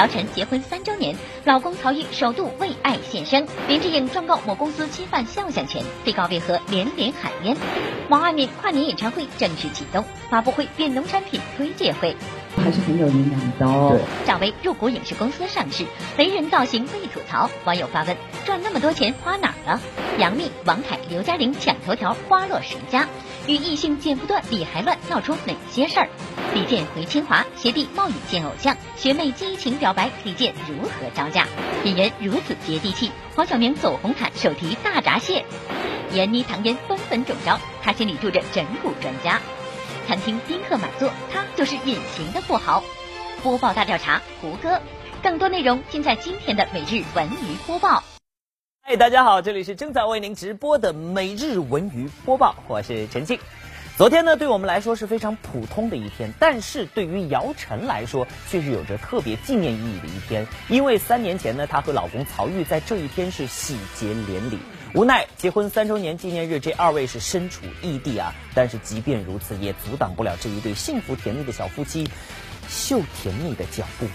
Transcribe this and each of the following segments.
姚晨结婚三周年，老公曹郁首度为爱献身。林志颖状告某公司侵犯肖像权，被告为何连连喊冤？王二敏跨年演唱会正式启动，发布会变农产品推介会。还是很有营养的哦。赵薇入股影视公司上市，雷人造型被吐槽，网友发问：赚那么多钱花哪儿了？杨幂、王凯、刘嘉玲抢头条，花落谁家？与异性剪不断，理还乱，闹出哪些事儿？李健回清华，学弟冒雨见偶像，学妹激情表白，李健如何招架？演员如此接地气，黄晓明走红毯手提大闸蟹，闫妮、唐嫣纷纷中招，他心里住着整蛊专家。餐厅宾客满座，他就是隐形的富豪。播报大调查，胡歌。更多内容尽在今天的每日文娱播报。嗨，大家好，这里是正在为您直播的每日文娱播报，我是陈静。昨天呢，对我们来说是非常普通的一天，但是对于姚晨来说，却是有着特别纪念意义的一天，因为三年前呢，她和老公曹郁在这一天是喜结连理。无奈结婚三周年纪念日，这二位是身处异地啊。但是即便如此，也阻挡不了这一对幸福甜蜜的小夫妻秀甜蜜的脚步。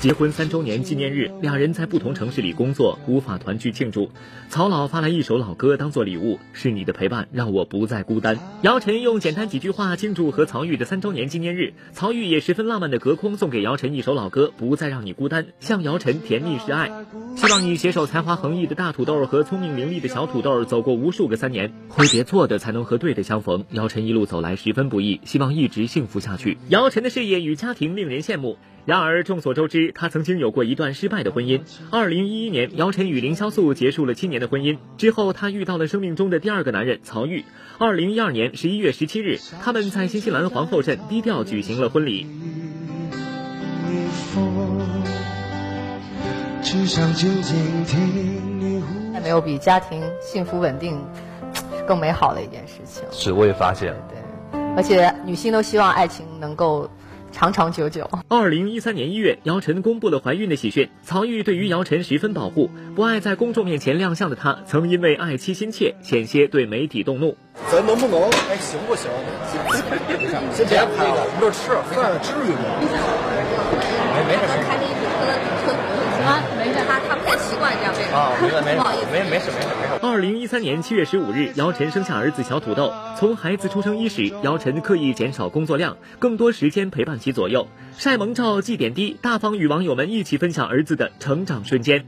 结婚三周年纪念日，两人在不同城市里工作，无法团聚庆祝。曹老发来一首老歌当做礼物，是你的陪伴让我不再孤单。姚晨用简单几句话庆祝和曹郁的三周年纪念日，曹郁也十分浪漫的隔空送给姚晨一首老歌，不再让你孤单，向姚晨甜蜜示爱。希望你携手才华横溢的大土豆和聪明伶俐的小土豆，走过无数个三年，挥别错的才能和对的相逢。姚晨一路走来十分不易，希望一直幸福下去。姚晨的事业与家庭令人羡慕。然而众所周知，他曾经有过一段失败的婚姻。二零一一年，姚晨与凌潇肃结束了七年的婚姻之后，他遇到了生命中的第二个男人曹郁。二零一二年十一月十七日，他们在新西兰皇后镇低调举行了婚礼。没有比家庭幸福稳定更美好的一件事情。是，我也发现。对，而且女性都希望爱情能够。长长久久。二零一三年一月，姚晨公布了怀孕的喜讯。曹郁对于姚晨十分保护，不爱在公众面前亮相的他，曾因为爱妻心切，险些对媒体动怒。咱能不能？哎，行不行？先别拍了，我们这吃饭至于吗？没没事，他他不太习惯这样。啊，没没没没没事没事没事。二零一三年七月十五日，姚晨生下儿子小土豆。从孩子出生伊始，姚晨刻意减少工作量，更多时间陪伴其左右，晒萌照、记点滴，大方与网友们一起分享儿子的成长瞬间。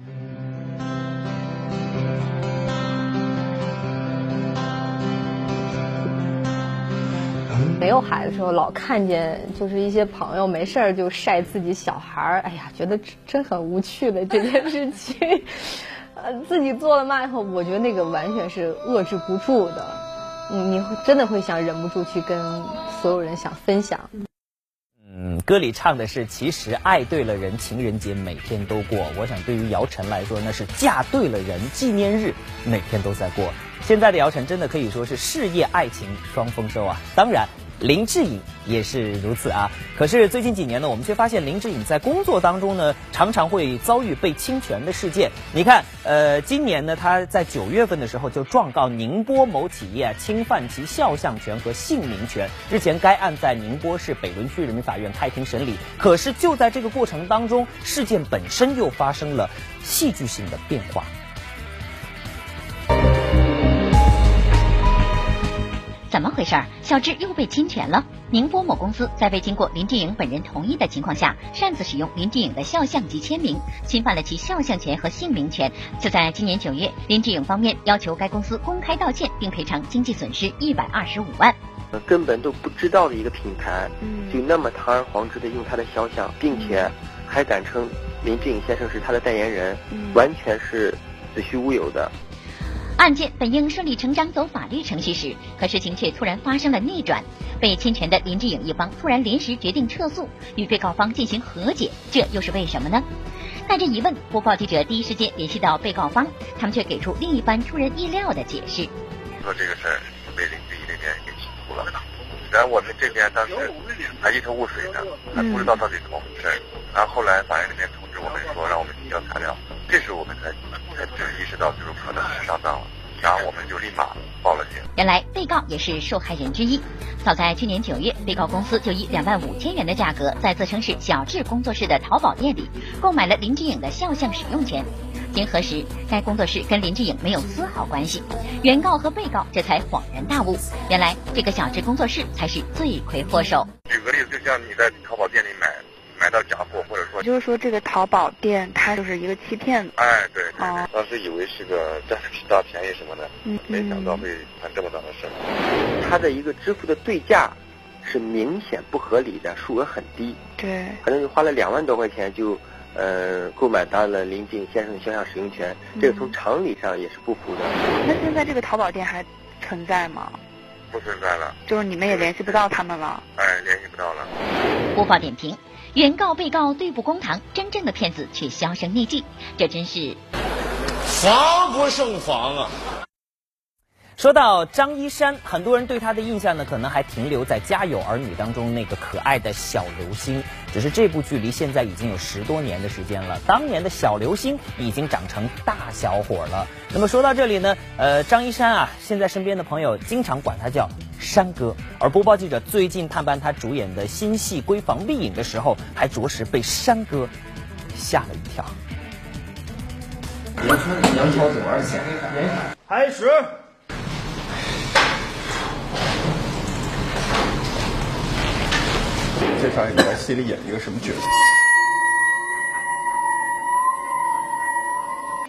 没有孩子的时候，老看见就是一些朋友没事儿就晒自己小孩儿，哎呀，觉得真很无趣的这件事情。呃，自己做了嘛以后，我觉得那个完全是遏制不住的，你你真的会想忍不住去跟所有人想分享。嗯，歌里唱的是其实爱对了人，情人节每天都过。我想对于姚晨来说，那是嫁对了人，纪念日每天都在过。现在的姚晨真的可以说是事业爱情双丰收啊！当然。林志颖也是如此啊，可是最近几年呢，我们却发现林志颖在工作当中呢，常常会遭遇被侵权的事件。你看，呃，今年呢，他在九月份的时候就状告宁波某企业侵犯其肖像权和姓名权。日前，该案在宁波市北仑区人民法院开庭审理。可是就在这个过程当中，事件本身又发生了戏剧性的变化。怎么回事？小智又被侵权了？宁波某公司在未经过林志颖本人同意的情况下，擅自使用林志颖的肖像及签名，侵犯了其肖像权和姓名权。就在今年九月，林志颖方面要求该公司公开道歉，并赔偿经济损失一百二十五万。根本都不知道的一个品牌，就那么堂而皇之的用他的肖像，并且还敢称林志颖先生是他的代言人，完全是子虚乌有的。案件本应顺理成章走法律程序时，可事情却突然发生了逆转。被侵权的林志颖一方突然临时决定撤诉，与被告方进行和解，这又是为什么呢？带着疑问，播报记者第一时间联系到被告方，他们却给出另一番出人意料的解释。说这个事儿被林志颖那边给起诉了，然后我们这边当时还一头雾水呢，还不知道到底怎么回事。然后后来法院那边通知我们说，让我们提交材料，这时候我们才才就是意识到，就是可能是上当了。然后我们就立马报了警。原来被告也是受害人之一。早在去年九月，被告公司就以两万五千元的价格，在自称是小智工作室的淘宝店里购买了林志颖的肖像使用权。经核实，该工作室跟林志颖没有丝毫关系。原告和被告这才恍然大悟，原来这个小智工作室才是罪魁祸首。举个例子，就像你在淘宝店里买买到假货，就是说这个淘宝店它就是一个欺骗。哎，对，哦，当时以为是个 占大便宜什么的，嗯，没想到会犯这么大的事。他的一个支付的对价是明显不合理的，数额很低。对，可能就花了两万多块钱就。呃，购买到了林静先生的肖像使用权，这个从常理上也是不符的。那现在这个淘宝店还存在吗？不存在了。就是你们也联系不到他们了。哎，联系不到了。播放点评：原告被告对簿公堂，真正的骗子却销声匿迹，这真是防不胜防啊！说到张一山，很多人对他的印象呢，可能还停留在《家有儿女》当中那个可爱的小流星。只是这部剧离现在已经有十多年的时间了，当年的小流星已经长成大小伙了。那么说到这里呢，呃，张一山啊，现在身边的朋友经常管他叫山哥。而播报记者最近探班他主演的新戏《闺房丽影》的时候，还着实被山哥吓了一跳。你说你要交多少钱？开始。介绍你在戏里演一个什么角色？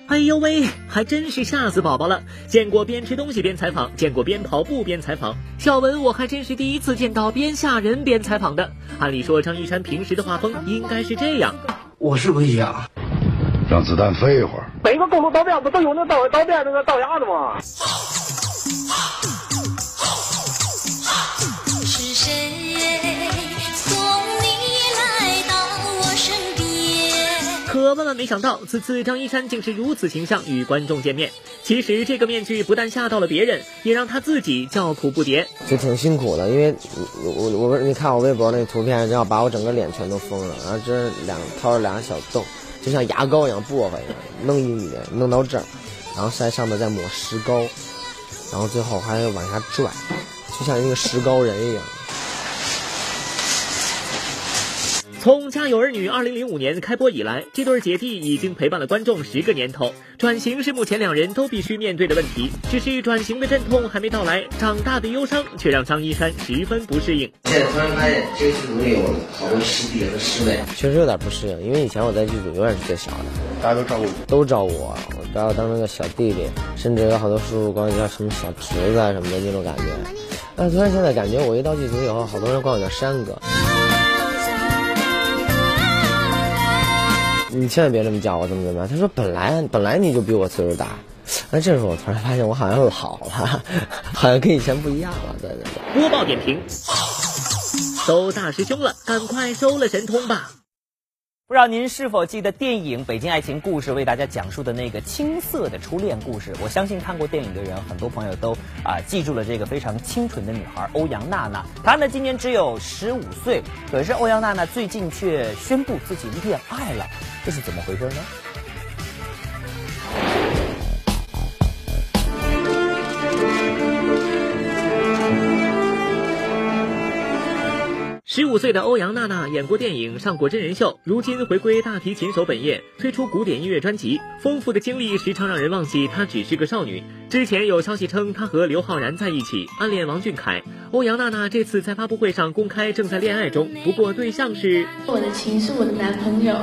哎呦喂，还真是吓死宝宝了！见过边吃东西边采访，见过边跑步边采访，小文我还真是第一次见到边吓人边采访的。按理说张一山平时的画风应该是这样，我是不是一样？让子弹飞一会儿。每个公路道边不都有那刀刀边那个刀牙子吗？可万万没想到，此次张一山竟是如此形象与观众见面。其实这个面具不但吓到了别人，也让他自己叫苦不迭。就挺辛苦的，因为我我我你看我微博那图片，然后把我整个脸全都封了，然后这两掏了两个小洞，就像牙膏一样薄荷一样，弄一米弄到这儿，然后在上面再抹石膏，然后最后还要往下拽，就像一个石膏人一样。从《家有儿女》二零零五年开播以来，这对姐弟已经陪伴了观众十个年头。转型是目前两人都必须面对的问题，只是转型的阵痛还没到来，长大的忧伤却让张一山十分不适应。现在突然发现这个剧组里有好多师弟和师妹，确实有点不适应，因为以前我在剧组永远是最小的，大家都照顾我，都照顾我，我把我当成个小弟弟，甚至有好多叔叔管我叫什么小侄子啊什么的那种感觉。但突然现在感觉我一到剧组以后，好多人管我叫山哥。你千万别这么叫我，怎么怎么样？他说本来本来你就比我岁数大，那这时候我突然发现我好像老了，好像跟以前不一样了。对对对。播报点评：收大师兄了，赶快收了神通吧。不知道您是否记得电影《北京爱情故事》为大家讲述的那个青涩的初恋故事？我相信看过电影的人，很多朋友都啊记住了这个非常清纯的女孩欧阳娜娜。她呢今年只有十五岁，可是欧阳娜娜最近却宣布自己恋爱了，这是怎么回事呢？十五岁的欧阳娜娜演过电影，上过真人秀，如今回归大提琴手本业，推出古典音乐专辑。丰富的经历时常让人忘记她只是个少女。之前有消息称她和刘昊然在一起，暗恋王俊凯。欧阳娜娜这次在发布会上公开正在恋爱中，不过对象是我的情是我的男朋友。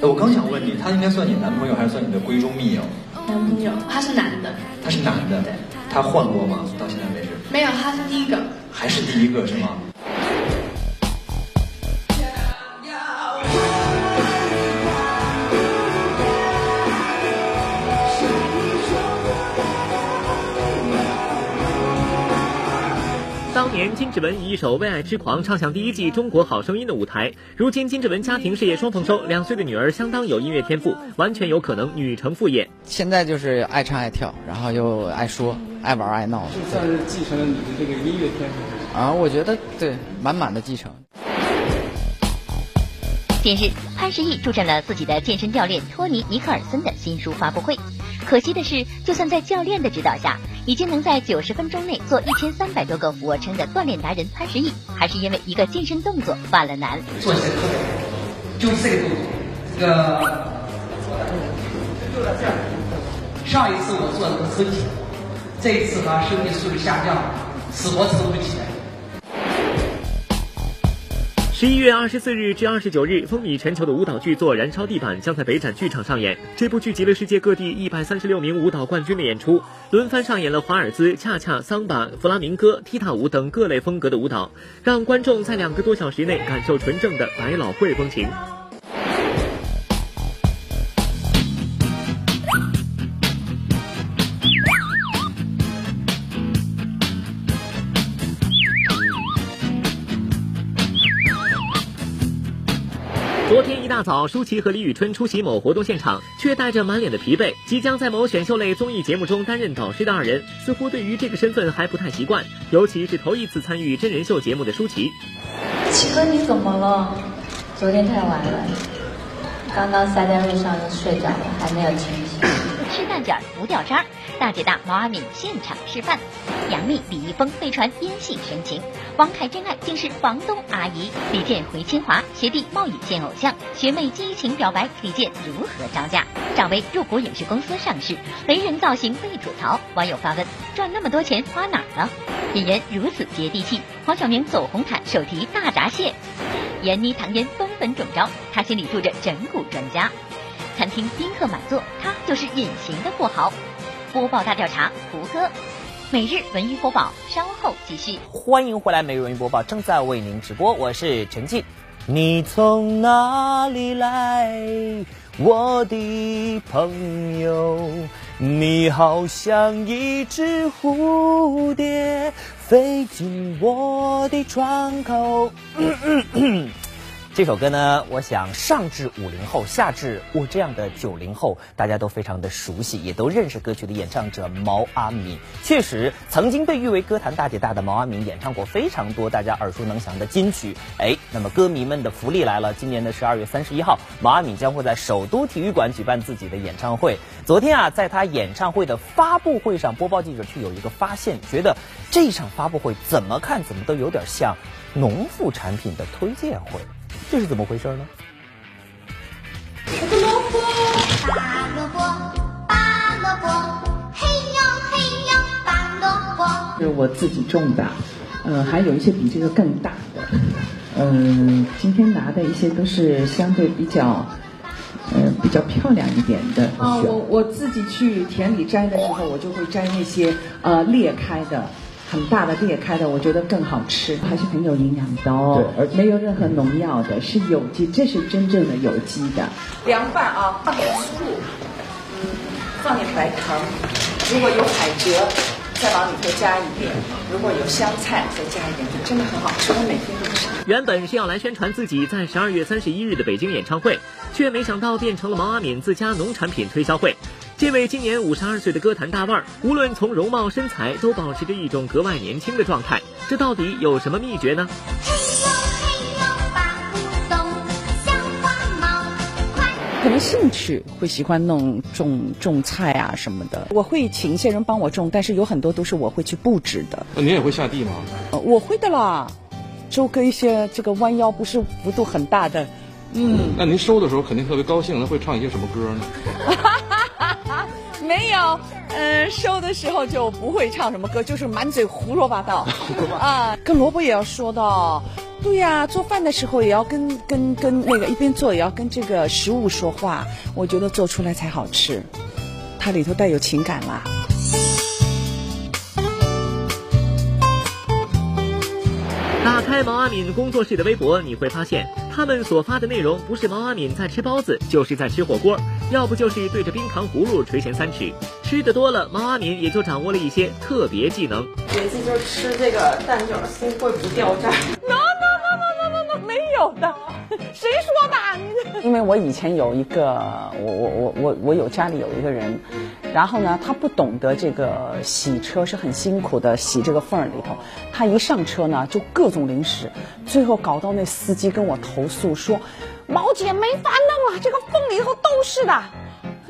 我刚想问你，他应该算你男朋友还是算你的闺中密友？男朋友，他是男的。他是男的。对。他换过吗？到现在为止？没有，他是第一个。还是第一个是吗？当年金志文以一首《为爱痴狂》唱响第一季《中国好声音》的舞台，如今金志文家庭事业双丰收，两岁的女儿相当有音乐天赋，完全有可能女成副业。现在就是爱唱爱跳，然后又爱说、爱玩、爱闹，就算是继承了你的这个音乐天赋啊！我觉得对，满满的继承。近日，潘石屹助阵了自己的健身教练托尼·尼克尔森的新书发布会。可惜的是，就算在教练的指导下，已经能在九十分钟内做一千三百多个俯卧撑的锻炼达人潘石屹，还是因为一个健身动作犯了难。做起来特别难就是这个动作，这个。上一次我做的是身体，这一次呢身体素质下降了，死活撑不起来。十一月二十四日至二十九日，风靡全球的舞蹈剧作《燃烧地板》将在北展剧场上演。这部剧集了世界各地一百三十六名舞蹈冠军的演出，轮番上演了华尔兹、恰恰、桑巴、弗拉明戈、踢踏舞等各类风格的舞蹈，让观众在两个多小时内感受纯正的百老汇风情。大早，舒淇和李宇春出席某活动现场，却带着满脸的疲惫。即将在某选秀类综艺节目中担任导师的二人，似乎对于这个身份还不太习惯，尤其是头一次参与真人秀节目的舒淇。七哥，你怎么了？昨天太晚了，刚刚塞在路上就睡着了，还没有清醒。吃蛋卷不掉渣儿，大姐大毛阿敏现场示范。杨幂、李易峰被传烟戏生情，王凯真爱竟是房东阿姨。李健回清华，学弟冒雨见偶像，学妹激情表白，李健如何招架？赵薇入股影视公司上市，雷人造型被吐槽，网友发问：赚那么多钱花哪儿了？演员如此接地气，黄晓明走红毯手提大闸蟹，闫妮唐嫣纷纷中招，她心里住着整蛊专家。餐厅宾客满座，他就是隐形的富豪。播报大调查，胡歌。每日文娱播报，稍后继续。欢迎回来，每日文娱播报正在为您直播，我是陈静。你从哪里来，我的朋友？你好像一只蝴蝶，飞进我的窗口。嗯嗯嗯这首歌呢，我想上至五零后，下至我这样的九零后，大家都非常的熟悉，也都认识歌曲的演唱者毛阿敏。确实，曾经被誉为歌坛大姐大的毛阿敏，演唱过非常多大家耳熟能详的金曲。哎，那么歌迷们的福利来了，今年的十二月三十一号，毛阿敏将会在首都体育馆举办自己的演唱会。昨天啊，在他演唱会的发布会上，播报记者却有一个发现，觉得这场发布会怎么看怎么都有点像农副产品的推荐会。这是怎么回事呢？萝卜，拔萝卜，拔萝卜，嘿呦嘿呦，拔萝卜。是我自己种的，呃，还有一些比这个更大的，嗯、今天拿的一些都是相对比较，呃，比较漂亮一点的。啊，我我自己去田里摘的时候，我就会摘那些呃裂开的。很大的裂开的，我觉得更好吃，还是很有营养的哦。对，而没有任何农药的，是有机，这是真正的有机的。凉拌啊，放点醋，嗯，放点白糖，如果有海蜇，再往里头加一点；如果有香菜，再加一点，就真的很好吃。我每天都吃。原本是要来宣传自己在十二月三十一日的北京演唱会，却没想到变成了毛阿敏自家农产品推销会。这位今年五十二岁的歌坛大腕儿，无论从容貌、身材，都保持着一种格外年轻的状态。这到底有什么秘诀呢？可能兴趣会喜欢弄种种菜啊什么的，我会请一些人帮我种，但是有很多都是我会去布置的。那您也会下地吗？呃，我会的啦，就跟一些这个弯腰不是幅度很大的，嗯。那您收的时候肯定特别高兴，那会唱一些什么歌呢？没有，嗯，收的时候就不会唱什么歌，就是满嘴胡说八道 啊。跟萝卜也要说的，对呀，做饭的时候也要跟跟跟那个一边做也要跟这个食物说话，我觉得做出来才好吃，它里头带有情感啦。打开毛阿敏工作室的微博，你会发现他们所发的内容不是毛阿敏在吃包子，就是在吃火锅，要不就是对着冰糖葫芦垂涎三尺。吃的多了，毛阿敏也就掌握了一些特别技能。有一次就是吃这个蛋卷心会不掉渣。no no no no no no no 没有的，谁说的？因为我以前有一个，我我我我我有家里有一个人，然后呢，他不懂得这个洗车是很辛苦的，洗这个缝儿里头，他一上车呢就各种零食，最后搞到那司机跟我投诉说，毛姐没法弄了，这个缝里头都是的。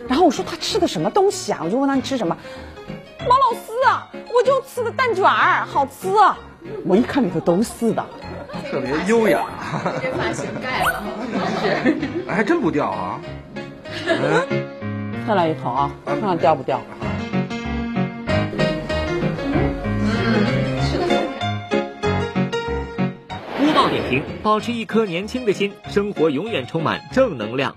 然后我说他吃的什么东西啊？我就问他你吃什么？毛老师啊，我就吃的蛋卷儿，好吃。我一看里头都是的，特别优雅。这发型盖了，是。还真不掉啊。再来一口啊，看看掉不掉。播报点评：保持一颗年轻的心，生活永远充满正能量。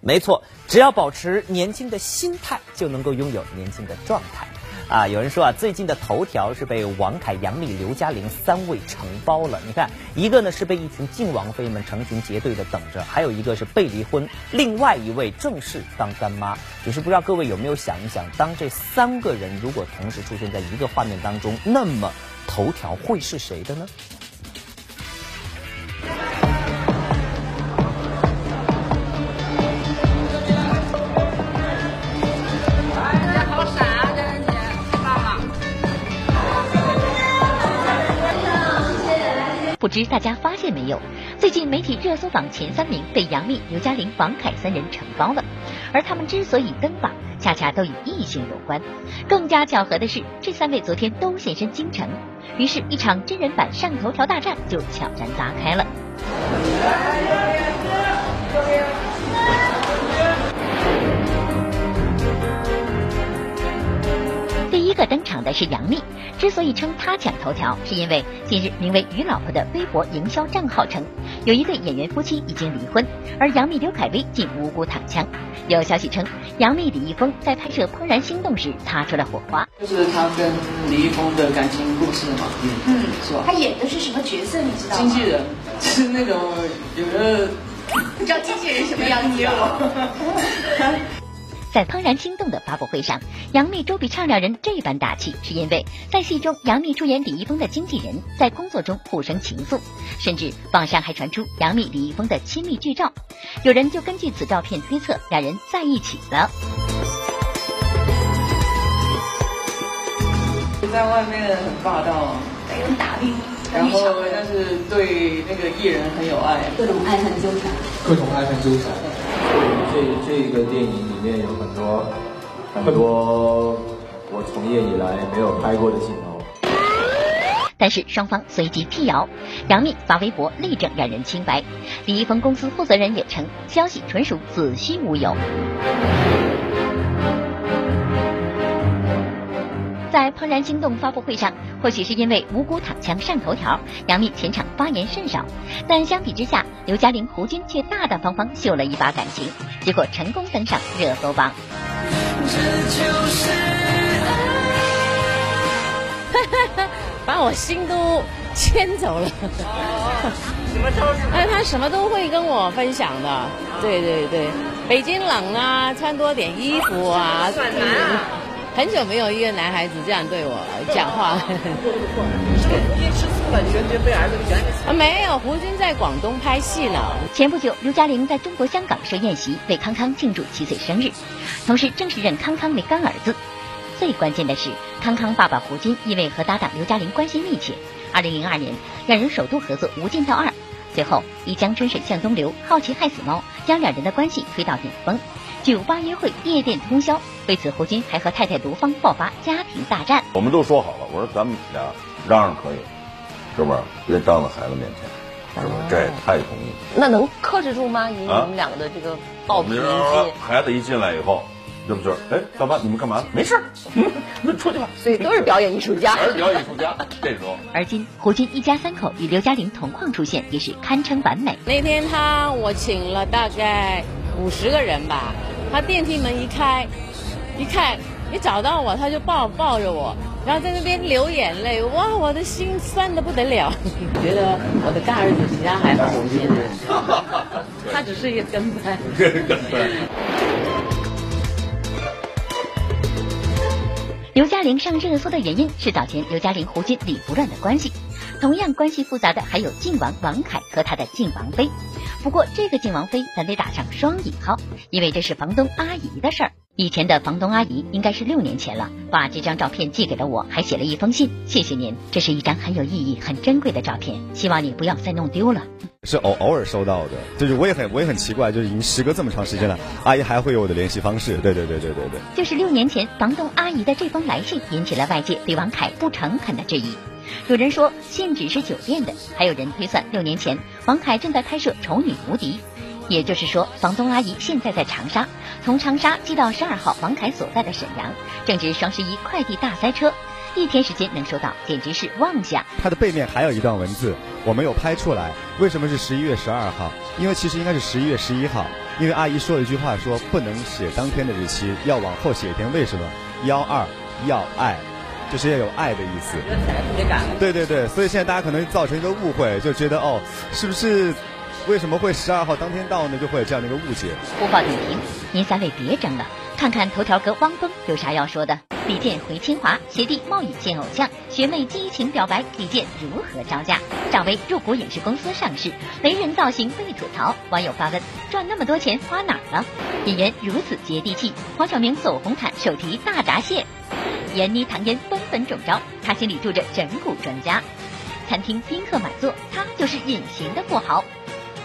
没错，只要保持年轻的心态，就能够拥有年轻的状态。啊，有人说啊，最近的头条是被王凯、杨幂、刘嘉玲三位承包了。你看，一个呢是被一群晋王妃们成群结队的等着，还有一个是被离婚，另外一位正式当干妈。只是不知道各位有没有想一想，当这三个人如果同时出现在一个画面当中，那么头条会是谁的呢？不知大家发现没有，最近媒体热搜榜前三名被杨幂、刘嘉玲、王凯三人承包了，而他们之所以登榜，恰恰都与异性有关。更加巧合的是，这三位昨天都现身京城，于是，一场真人版上头条大战就悄然拉开了。个登场的是杨幂，之所以称她抢头条，是因为近日名为“于老婆”的微博营销账号称，有一对演员夫妻已经离婚，而杨幂刘恺威竟无辜躺枪。有消息称，杨幂李易峰在拍摄《怦然心动》时擦出了火花，就是他跟李易峰的感情故事嘛，嗯，是吧？他演的是什么角色？你知道吗？经纪人，是那种有的，你知道经纪人什么样子吗？在《怦然心动》的发布会上，杨幂、周笔畅两人这般打气，是因为在戏中，杨幂出演李易峰的经纪人，在工作中互生情愫，甚至网上还传出杨幂、李易峰的亲密剧照，有人就根据此照片推测两人在一起了。在外面很霸道，很有打力，然后但是对那个艺人很有爱，各种爱恨纠缠，各种爱恨纠缠。这这个电影里面有很多很多我从业以来没有拍过的镜头，但是双方随即辟谣，杨幂发微博力证两人清白，李易峰公司负责人也称消息纯属子虚乌有。在《怦然心动》发布会上，或许是因为无辜躺枪上头条，杨幂前场发言甚少。但相比之下，刘嘉玲、胡军却大大方方秀了一把感情，结果成功登上热搜榜。这就是爱把我心都牵走了。什么都是？哎，他什么都会跟我分享的。对对对，北京冷啊，穿多点衣服啊。算男啊。很久没有一个男孩子这样对我讲话。啊，没有，胡军在广东拍戏呢。前不久，刘嘉玲在中国香港设宴席，为康康庆祝七岁生日，同时正式认康康为干儿子。最关键的是，康康爸爸胡军因为和搭档刘嘉玲关系密切，二零零二年两人首度合作《无间道二》，随后以江春水向东流、好奇害死猫将两人的关系推到顶峰。酒吧约会，夜店通宵。为此，胡军还和太太毒芳爆发家庭大战。我们都说好了，我说咱们俩嚷嚷可以，是不是？别当着孩子面前，是不是？这也太同意。那能克制住吗？以你们两个的这个暴脾气，孩子一进来以后，对不对？哎，爸爸，你们干嘛？没事，那出去吧。所以都是表演艺术家，还是表演艺术家。这时候，而今胡军一家三口与刘嘉玲同框出现，也是堪称完美。那天他我请了大概五十个人吧。他电梯门一开，一看一找到我，他就抱抱着我，然后在那边流眼泪，哇，我的心酸的不得了。觉得我的大儿子比他还好，现 在他只是一个跟班。跟班。刘嘉玲上热搜的原因是早前刘嘉玲胡军理不乱的关系，同样关系复杂的还有靖王王凯和他的靖王妃。不过这个靖王妃咱得打上双引号，因为这是房东阿姨的事儿。以前的房东阿姨应该是六年前了，把这张照片寄给了我，还写了一封信，谢谢您，这是一张很有意义、很珍贵的照片，希望你不要再弄丢了。是偶偶尔收到的，就是我也很我也很奇怪，就是已经时隔这么长时间了，阿姨还会有我的联系方式。对对对对对对。就是六年前房东阿姨的这封来信，引起了外界对王凯不诚恳的质疑。有人说信纸是酒店的，还有人推算六年前王凯正在拍摄《丑女无敌》。也就是说，房东阿姨现在在长沙，从长沙寄到十二号王凯所在的沈阳，正值双十一快递大塞车，一天时间能收到，简直是妄想。它的背面还有一段文字，我没有拍出来。为什么是十一月十二号？因为其实应该是十一月十一号，因为阿姨说了一句话，说不能写当天的日期，要往后写一天。为什么？幺二要爱，就是要有爱的意思。特别赶。对对对，所以现在大家可能造成一个误会，就觉得哦，是不是？为什么会十二号当天到呢？就会有这样的一个误解。播报点评：您三位别争了，看看头条哥汪峰有啥要说的。李健回清华，学弟冒雨见偶像，学妹激情表白，李健如何招架？赵薇入股影视公司上市，雷人造型被吐槽，网友发问：赚那么多钱花哪儿了？演员如此接地气，黄晓明走红毯手提大闸蟹，闫妮唐嫣纷纷中招，他心里住着整蛊专家。餐厅宾客满座，他就是隐形的富豪。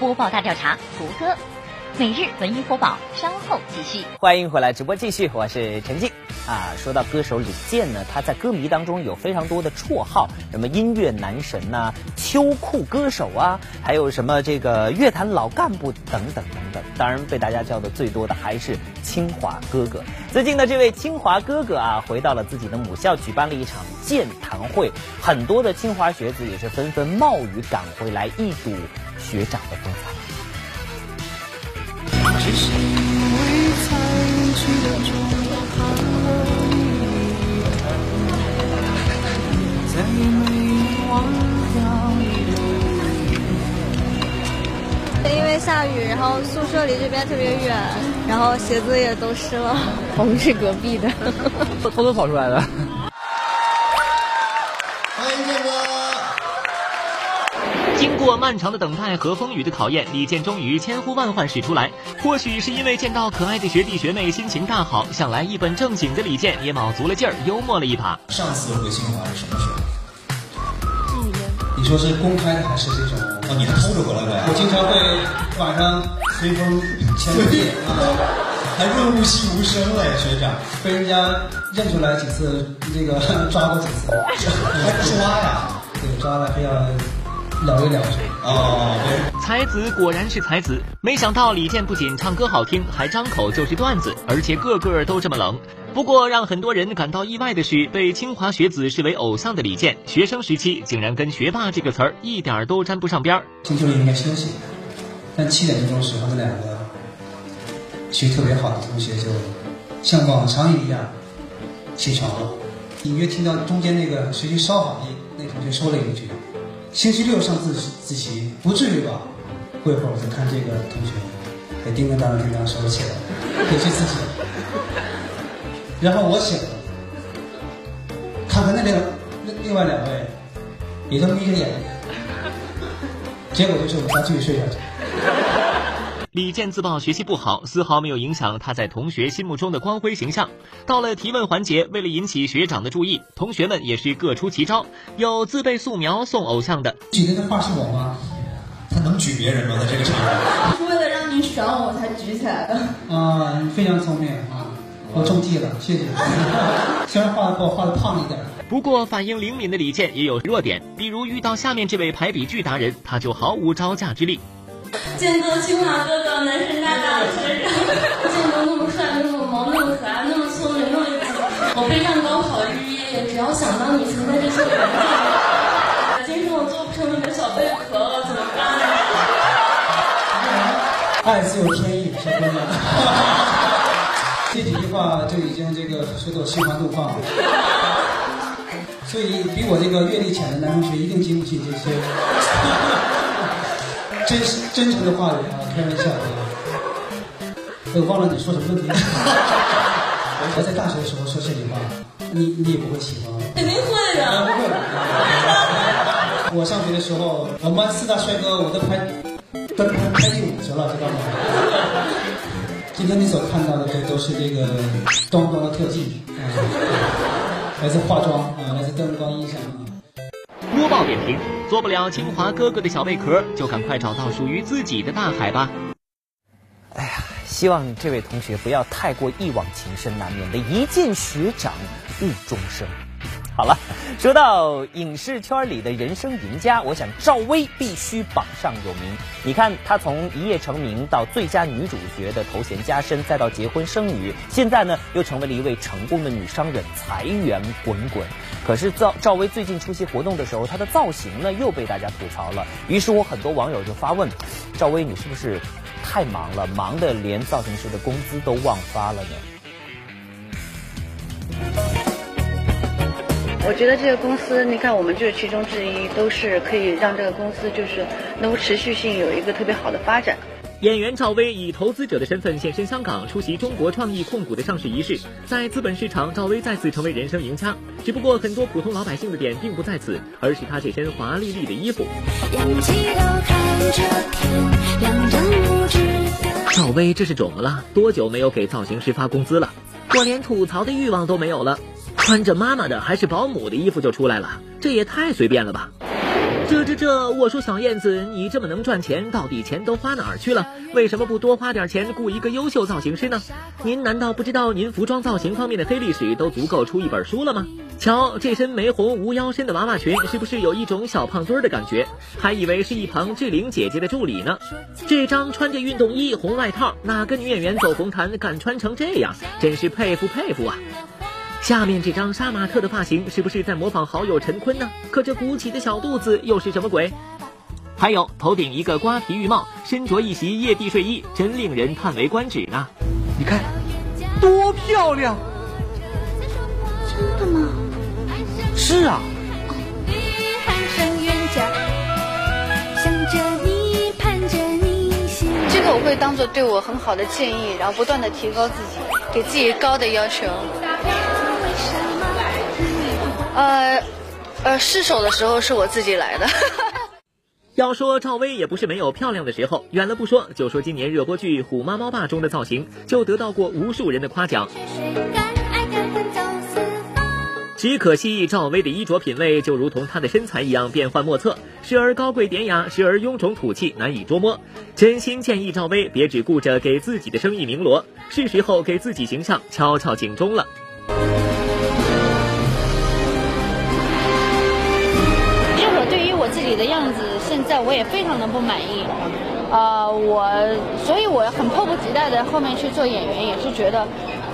播报大调查，胡歌，每日文娱播报，稍后继续。欢迎回来，直播继续，我是陈静。啊，说到歌手李健呢，他在歌迷当中有非常多的绰号，什么音乐男神呐、秋裤歌手啊，还有什么这个乐坛老干部等等等等。当然，被大家叫的最多的还是清华哥哥。最近的这位清华哥哥啊，回到了自己的母校，举办了一场健谈会，很多的清华学子也是纷纷冒雨赶回来一睹。学长的风采。因为下雨，然后宿舍离这边特别远，然后鞋子也都湿了。我们是隔壁的，偷偷跑出来的。欢迎你哥经过漫长的等待和风雨的考验，李健终于千呼万唤始出来。或许是因为见到可爱的学弟学妹，心情大好，想来一本正经的李健也卯足了劲儿，幽默了一把。上次回清华是什么时候？你说是公开的还是这种？哦，你还偷着回来的呀？我经常会晚上随风潜水啊，还润物细无声嘞，学长，被人家认出来几次，这个 抓过几次，还抓呀？对，抓了非要。聊一聊哦，才子果然是才子，没想到李健不仅唱歌好听，还张口就是段子，而且个个都这么冷。不过让很多人感到意外的是，被清华学子视为偶像的李健，学生时期竟然跟学霸这个词儿一点都沾不上边儿。星期六应该休息，但七点钟时候，那两个学习特别好的同学就像往常一样起床了，隐约听到中间那个学习稍好的那同学说了一句。星期六上自自习不至于吧？过一会儿我就看这个同学，还叮当当叮当收起来，回去自习。然后我醒了，看看那边另另外两位，也都眯着眼，结果就是我们仨继续睡下去。李健自曝学习不好，丝毫没有影响他在同学心目中的光辉形象。到了提问环节，为了引起学长的注意，同学们也是各出奇招，有自备素描送偶像的。举的那画是我吗？他能举别人吗？在这个场合？是为了让你选我才举起来的。啊，你非常聪明啊！我中计了，谢谢。虽然画的我画的胖一点，不过反应灵敏的李健也有弱点，比如遇到下面这位排比句达人，他就毫无招架之力。见到清华哥哥，男神大大的学长，见到那么帅、那么萌、那么可爱、那么聪明、那么……我备战高考日夜，只要想到你存在这些文件里，今天我做不成你的小贝壳了，怎么办？爱自有天意，小姑娘。这几句话就已经这个说到心花怒放了。所以比我这个阅历浅的男同学一定经不起这些。真真诚的话语啊，开玩笑啊！我忘了你说什么问题。我在大学的时候说这句话，你你也不会喜欢肯定会的。不会。我上学的时候，我们班四大帅哥我都排，都排排第五去了，知道吗？今天你所看到的这都是这个咚咚的特技啊，来自化妆啊，来自灯光音响啊。播报点评：做不了清华哥哥的小贝壳，就赶快找到属于自己的大海吧。哎呀，希望这位同学不要太过一往情深，难免的一见学长误终生。好了，说到影视圈里的人生赢家，我想赵薇必须榜上有名。你看，她从一夜成名到最佳女主角的头衔加身，再到结婚生女，现在呢又成为了一位成功的女商人，财源滚滚。可是赵赵薇最近出席活动的时候，她的造型呢又被大家吐槽了。于是我很多网友就发问：赵薇，你是不是太忙了，忙的连造型师的工资都忘发了呢？我觉得这个公司，你看我们就是其中之一，都是可以让这个公司就是能够持续性有一个特别好的发展。演员赵薇以投资者的身份现身香港，出席中国创意控股的上市仪式。在资本市场，赵薇再次成为人生赢家。只不过很多普通老百姓的点并不在此，而是她这身华丽丽的衣服。赵薇这是肿了？多久没有给造型师发工资了？我连吐槽的欲望都没有了。穿着妈妈的还是保姆的衣服就出来了，这也太随便了吧！这这这，我说小燕子，你这么能赚钱，到底钱都花哪儿去了？为什么不多花点钱雇一个优秀造型师呢？您难道不知道您服装造型方面的黑历史都足够出一本书了吗？瞧这身玫红无腰身的娃娃裙，是不是有一种小胖墩儿的感觉？还以为是一旁志玲姐姐的助理呢。这张穿着运动衣、红外套，哪个女演员走红毯敢穿成这样？真是佩服佩服啊！下面这张杀马特的发型是不是在模仿好友陈坤呢？可这鼓起的小肚子又是什么鬼？还有头顶一个瓜皮浴帽，身着一袭夜地睡衣，真令人叹为观止呢。你看，多漂亮！真的吗？是啊。这个我会当做对我很好的建议，然后不断的提高自己，给自己高的要求。呃，呃，失手的时候是我自己来的。要说赵薇也不是没有漂亮的时候，远了不说，就说今年热播剧《虎妈猫爸》中的造型，就得到过无数人的夸奖。只可惜赵薇的衣着品味就如同她的身材一样变幻莫测，时而高贵典雅，时而臃肿土气，难以捉摸。真心建议赵薇别只顾着给自己的生意鸣锣，是时候给自己形象敲敲警钟了。的样子，现在我也非常的不满意，呃，我，所以我很迫不及待的后面去做演员，也是觉得，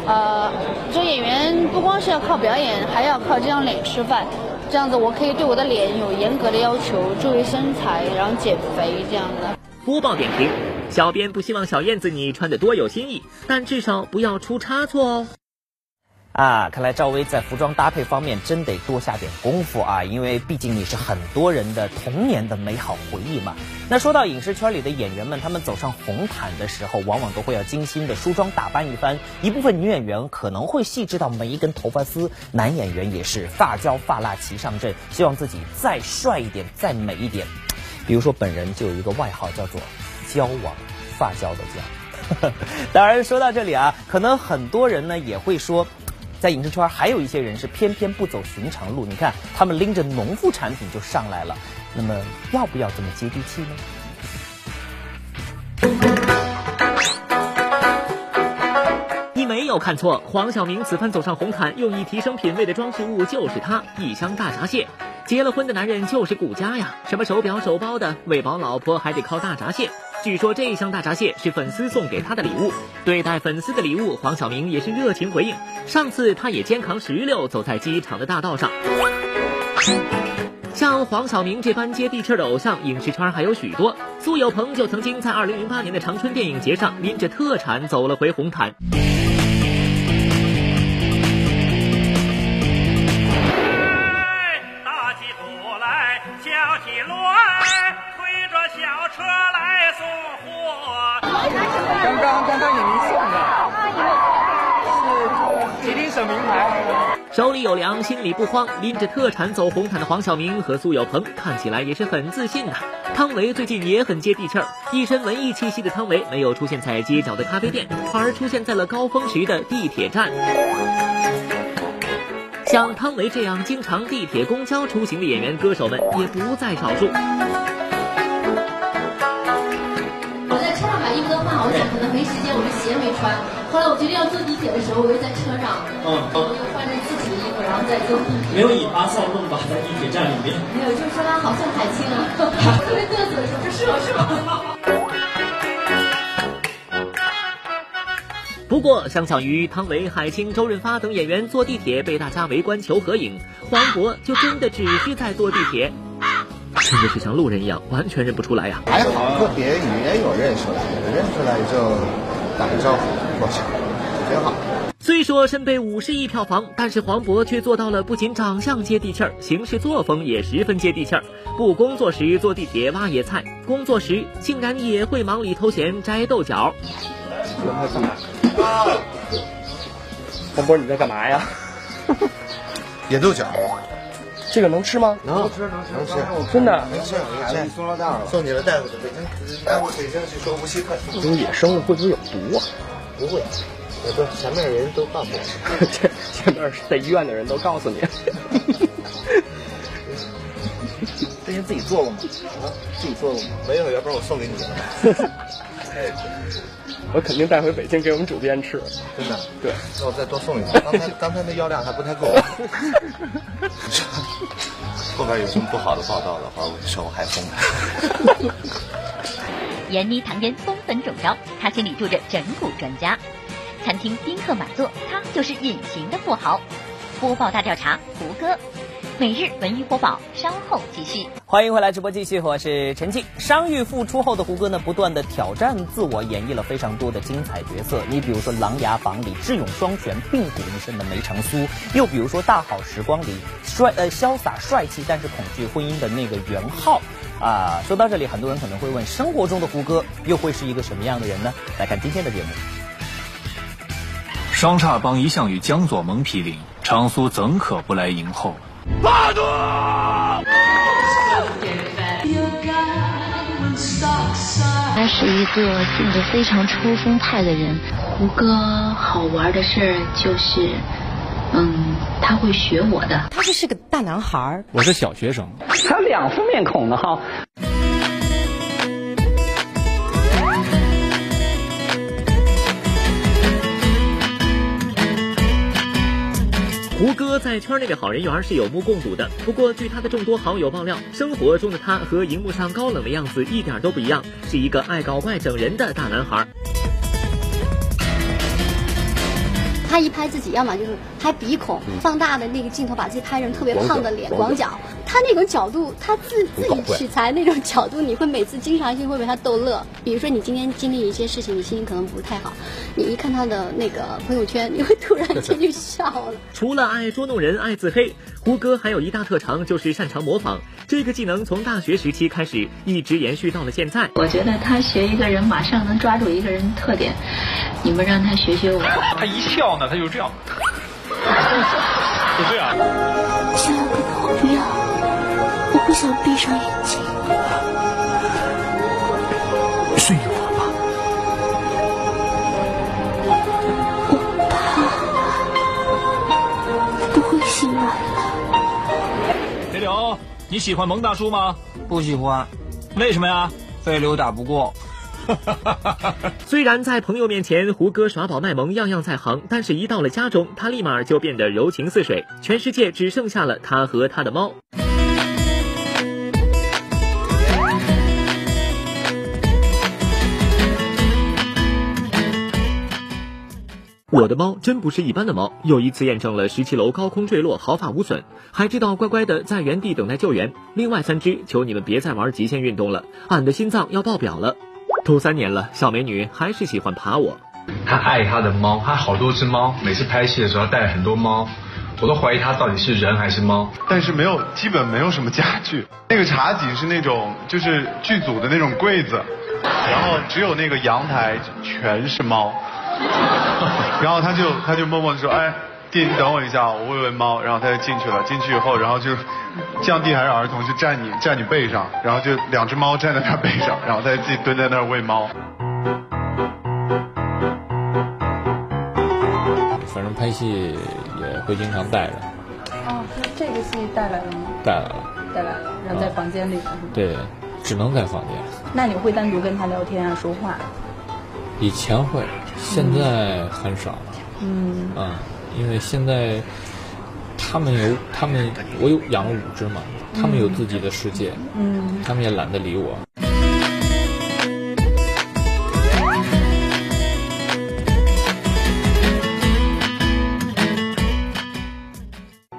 呃，做演员不光是要靠表演，还要靠这张脸吃饭，这样子我可以对我的脸有严格的要求，注意身材，然后减肥这样的。播报点评：小编不希望小燕子你穿的多有新意，但至少不要出差错哦。啊，看来赵薇在服装搭配方面真得多下点功夫啊，因为毕竟你是很多人的童年的美好回忆嘛。那说到影视圈里的演员们，他们走上红毯的时候，往往都会要精心的梳妆打扮一番。一部分女演员可能会细致到每一根头发丝，男演员也是发胶发蜡齐上阵，希望自己再帅一点，再美一点。比如说本人就有一个外号叫做“胶王”，发胶的胶。当然说到这里啊，可能很多人呢也会说。在影视圈还有一些人是偏偏不走寻常路，你看他们拎着农副产品就上来了，那么要不要这么接地气呢？你没有看错，黄晓明此番走上红毯，用以提升品味的装饰物就是他一箱大闸蟹。结了婚的男人就是顾家呀，什么手表、手包的，喂饱老婆还得靠大闸蟹。据说这一箱大闸蟹是粉丝送给他的礼物。对待粉丝的礼物，黄晓明也是热情回应。上次他也肩扛石榴走在机场的大道上。像黄晓明这般接地气的偶像，影视圈还有许多。苏有朋就曾经在2008年的长春电影节上拎着特产走了回红毯。刚刚刚刚有您送的，是吉林省名牌。手里有粮，心里不慌，拎着特产走红毯的黄晓明和苏有朋看起来也是很自信的。汤唯最近也很接地气儿，一身文艺气息的汤唯没有出现在街角的咖啡店，反而出现在了高峰时的地铁站。像汤唯这样经常地铁、公交出行的演员、歌手们也不在少数。能没时间，我就鞋没穿。后来我决定要坐地铁的时候，我又在车上，嗯，我又换着自己的衣服，然后再坐地铁。没有引发骚动吧，在地铁站里面？没有，就是说他好像海清啊，特别嘚瑟的说，这是我是我。不过，相较于汤唯、海清、周润发等演员坐地铁被大家围观求合影，黄渤就真的只是在坐地铁，真的是像路人一样，完全认不出来呀。还好，个别也有认出来的，认出来就打个招呼过去，挺好。虽说身背五十亿票房，但是黄渤却做到了不仅长相接地气儿，行事作风也十分接地气儿。不工作时坐地铁挖野菜，工作时竟然也会忙里偷闲摘豆角。黄渤，你在干嘛呀？野豆角，这个能吃吗？能吃，能吃，能吃，真的。能吃，你送了袋了，送你的大夫北京，大夫北京去说无锡看。这种野生的会不会有毒啊？不会，我都前面人都告诉我，前 前面在医院的人都告诉你。这些自己做过吗？啊，自己做过吗？没有，要不然我送给你。我肯定带回北京给我们主编吃，真的。对，那我再多送一个。刚才刚才那药量还不太够。后边有什么不好的报道的话，我手还风。闫妮唐嫣风粉中招，她心里住着整蛊专家。餐厅宾客满座，他就是隐形的富豪。播报大调查，胡歌。每日文娱播报，稍后继续。欢迎回来，直播继续，我是陈静。伤愈复出后的胡歌呢，不断的挑战自我，演绎了非常多的精彩角色。你比如说《琅琊榜》里智勇双全、病骨一身的梅长苏，又比如说《大好时光》里帅呃潇洒帅气但是恐惧婚姻的那个袁浩。啊，说到这里，很多人可能会问，生活中的胡歌又会是一个什么样的人呢？来看今天的节目。双煞帮一向与江左盟毗邻，长苏怎可不来迎候？他是一个性格非常抽风派的人。胡歌好玩的事儿就是，嗯，他会学我的。他就是个大男孩儿我是小学生。他两副面孔呢哈。胡歌在圈内的好人缘是有目共睹的。不过，据他的众多好友爆料，生活中的他和荧幕上高冷的样子一点都不一样，是一个爱搞怪整人的大男孩。他一拍自己，要么就是拍鼻孔，放大的那个镜头，把自己拍成特别胖的脸，广角。他那种角度，他自自己取材那种角度，你会每次经常性会被他逗乐。比如说你今天经历一些事情，你心情可能不是太好，你一看他的那个朋友圈，你会突然间就笑了。除了爱捉弄人、爱自黑，胡歌还有一大特长，就是擅长模仿。这个技能从大学时期开始，一直延续到了现在。我觉得他学一个人，马上能抓住一个人特点。你们让他学学我。他一笑呢，他就这样，就这样。想要跟我不要。我不想闭上眼睛，睡一会儿吧。我怕不会醒来了。铁柳，你喜欢蒙大叔吗？不喜欢。为什么呀？飞流打不过。虽然在朋友面前胡歌耍宝卖萌样样在行，但是一到了家中，他立马就变得柔情似水，全世界只剩下了他和他的猫。我的猫真不是一般的猫，又一次验证了十七楼高空坠落毫发无损，还知道乖乖的在原地等待救援。另外三只，求你们别再玩极限运动了，俺的心脏要爆表了。都三年了，小美女还是喜欢爬我。她爱她的猫，她好多只猫，每次拍戏的时候带了很多猫，我都怀疑她到底是人还是猫。但是没有，基本没有什么家具。那个茶几是那种就是剧组的那种柜子，然后只有那个阳台全是猫。然后她就她就默默的说，哎，弟，你等我一下，我喂喂猫。然后他就进去了，进去以后，然后就降弟还是儿童就站你站你背上，然后就两只猫站在他背上，然后他就自己蹲在那儿喂猫。反正拍戏也会经常带着。哦，那这个戏带来了吗？带来了。带来了，然后在房间里。对，只能在房间。那你会单独跟他聊天啊，说话？以前会，现在很少了。嗯。啊，因为现在他们有他们，我有养了五只嘛，他们有自己的世界。嗯。他们也懒得理我。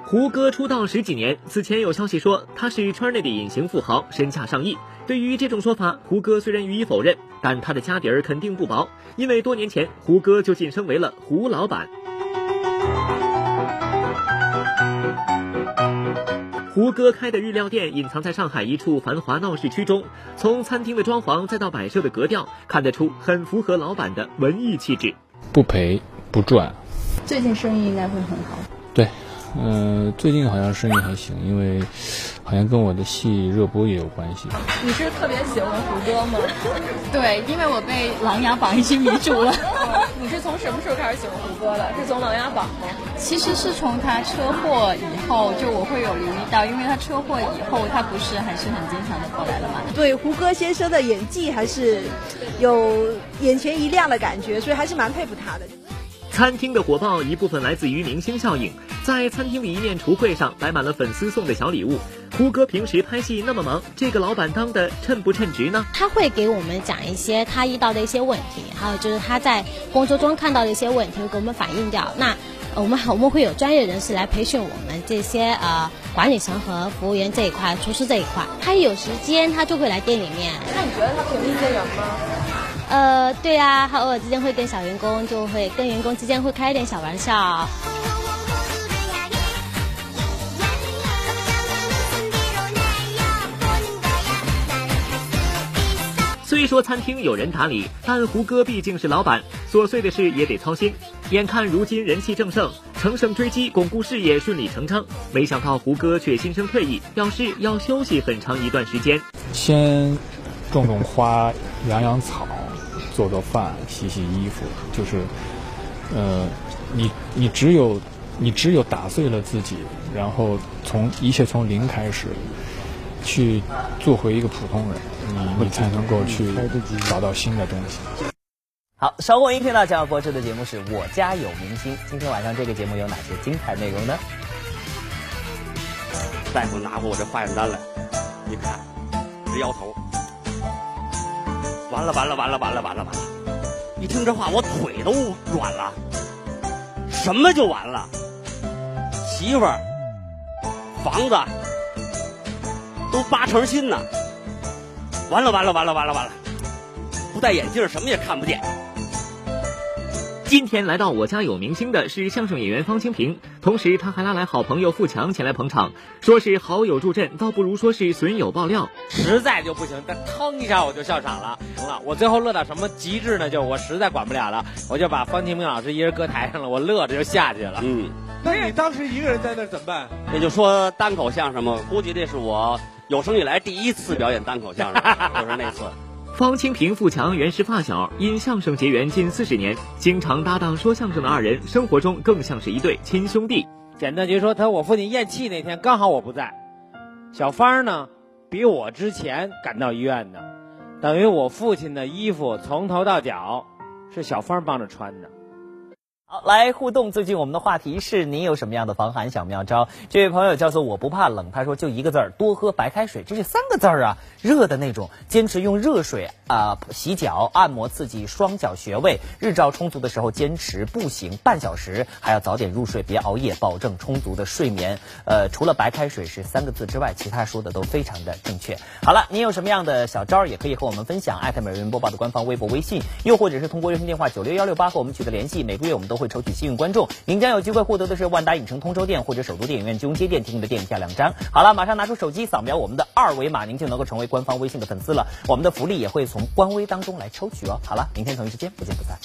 胡歌出道十几年，此前有消息说他是圈内的隐形富豪，身价上亿。对于这种说法，胡歌虽然予以否认，但他的家底儿肯定不薄，因为多年前胡歌就晋升为了胡老板。胡歌开的日料店隐藏在上海一处繁华闹市区中，从餐厅的装潢再到摆设的格调，看得出很符合老板的文艺气质。不赔不赚，最近生意应该会很好。对。嗯，最近好像生意还行，因为好像跟我的戏热播也有关系。你是特别喜欢胡歌吗？对，因为我被《琅琊榜》已经迷住了。你是从什么时候开始喜欢胡歌的？是从《琅琊榜》吗？其实是从他车祸以后，就我会有留意到，因为他车祸以后，他不是还是很经常的过来了嘛。对胡歌先生的演技还是有眼前一亮的感觉，所以还是蛮佩服他的。餐厅的火爆一部分来自于明星效应，在餐厅的一面橱柜上摆满了粉丝送的小礼物。胡歌平时拍戏那么忙，这个老板当的称不称职呢？他会给我们讲一些他遇到的一些问题，还有就是他在工作中看到的一些问题，会给我们反映掉。那我们我们会有专业人士来培训我们这些呃管理层和服务员这一块、厨师这一块。他一有时间，他就会来店里面。那你觉得他平易近人吗？呃，对呀，他偶尔之间会跟小员工，就会跟员工之间会开一点小玩笑。虽说餐厅有人打理，但胡歌毕竟是老板，琐碎的事也得操心。眼看如今人气正盛，乘胜追击，巩固事业顺理成章。没想到胡歌却心生退意，表示要休息很长一段时间。先种种花，养养草。做做饭，洗洗衣服，就是，呃，你你只有你只有打碎了自己，然后从一切从零开始，去做回一个普通人，你你才能够去找到新的东西。好，稍后您听到将要播出的节目是我家有明星。今天晚上这个节目有哪些精彩内容呢？大夫拿过我这化验单来，一看，直摇头。完了完了完了完了完了完了！一听这话，我腿都软了。什么就完了？媳妇儿、房子都八成新呢。完了完了完了完了完了！不戴眼镜，什么也看不见。今天来到我家有明星的是相声演员方清平，同时他还拉来好朋友富强前来捧场，说是好友助阵，倒不如说是损友爆料。实在就不行，但腾一下我就笑场了。行了，我最后乐到什么极致呢？就我实在管不了了，我就把方清平老师一人搁台上了，我乐着就下去了。嗯，那你当时一个人在那怎么办？也就说单口相声嘛，估计这是我有生以来第一次表演单口相声，就是那次。方清平、富强原是发小，因相声结缘近四十年，经常搭档说相声的二人，生活中更像是一对亲兄弟。简单就说，他我父亲咽气那天刚好我不在，小芳呢比我之前赶到医院的，等于我父亲的衣服从头到脚是小芳帮着穿的。好，来互动。最近我们的话题是：您有什么样的防寒小妙招？这位朋友叫做我不怕冷，他说就一个字儿，多喝白开水。这是三个字儿啊，热的那种。坚持用热水啊洗脚、按摩，刺激双脚穴位。日照充足的时候，坚持步行半小时，还要早点入睡，别熬夜，保证充足的睡眠。呃，除了白开水是三个字之外，其他说的都非常的正确。好了，您有什么样的小招儿，也可以和我们分享。艾特美人播报的官方微博、微信，又或者是通过热线电话九六幺六八和我们取得联系。每个月我们都会抽取幸运观众，您将有机会获得的是万达影城通州店或者首都电影院金融街店提供的电影票两张。好了，马上拿出手机扫描我们的二维码，您就能够成为官方微信的粉丝了。我们的福利也会从官微当中来抽取哦。好了，明天同一时间不见不散。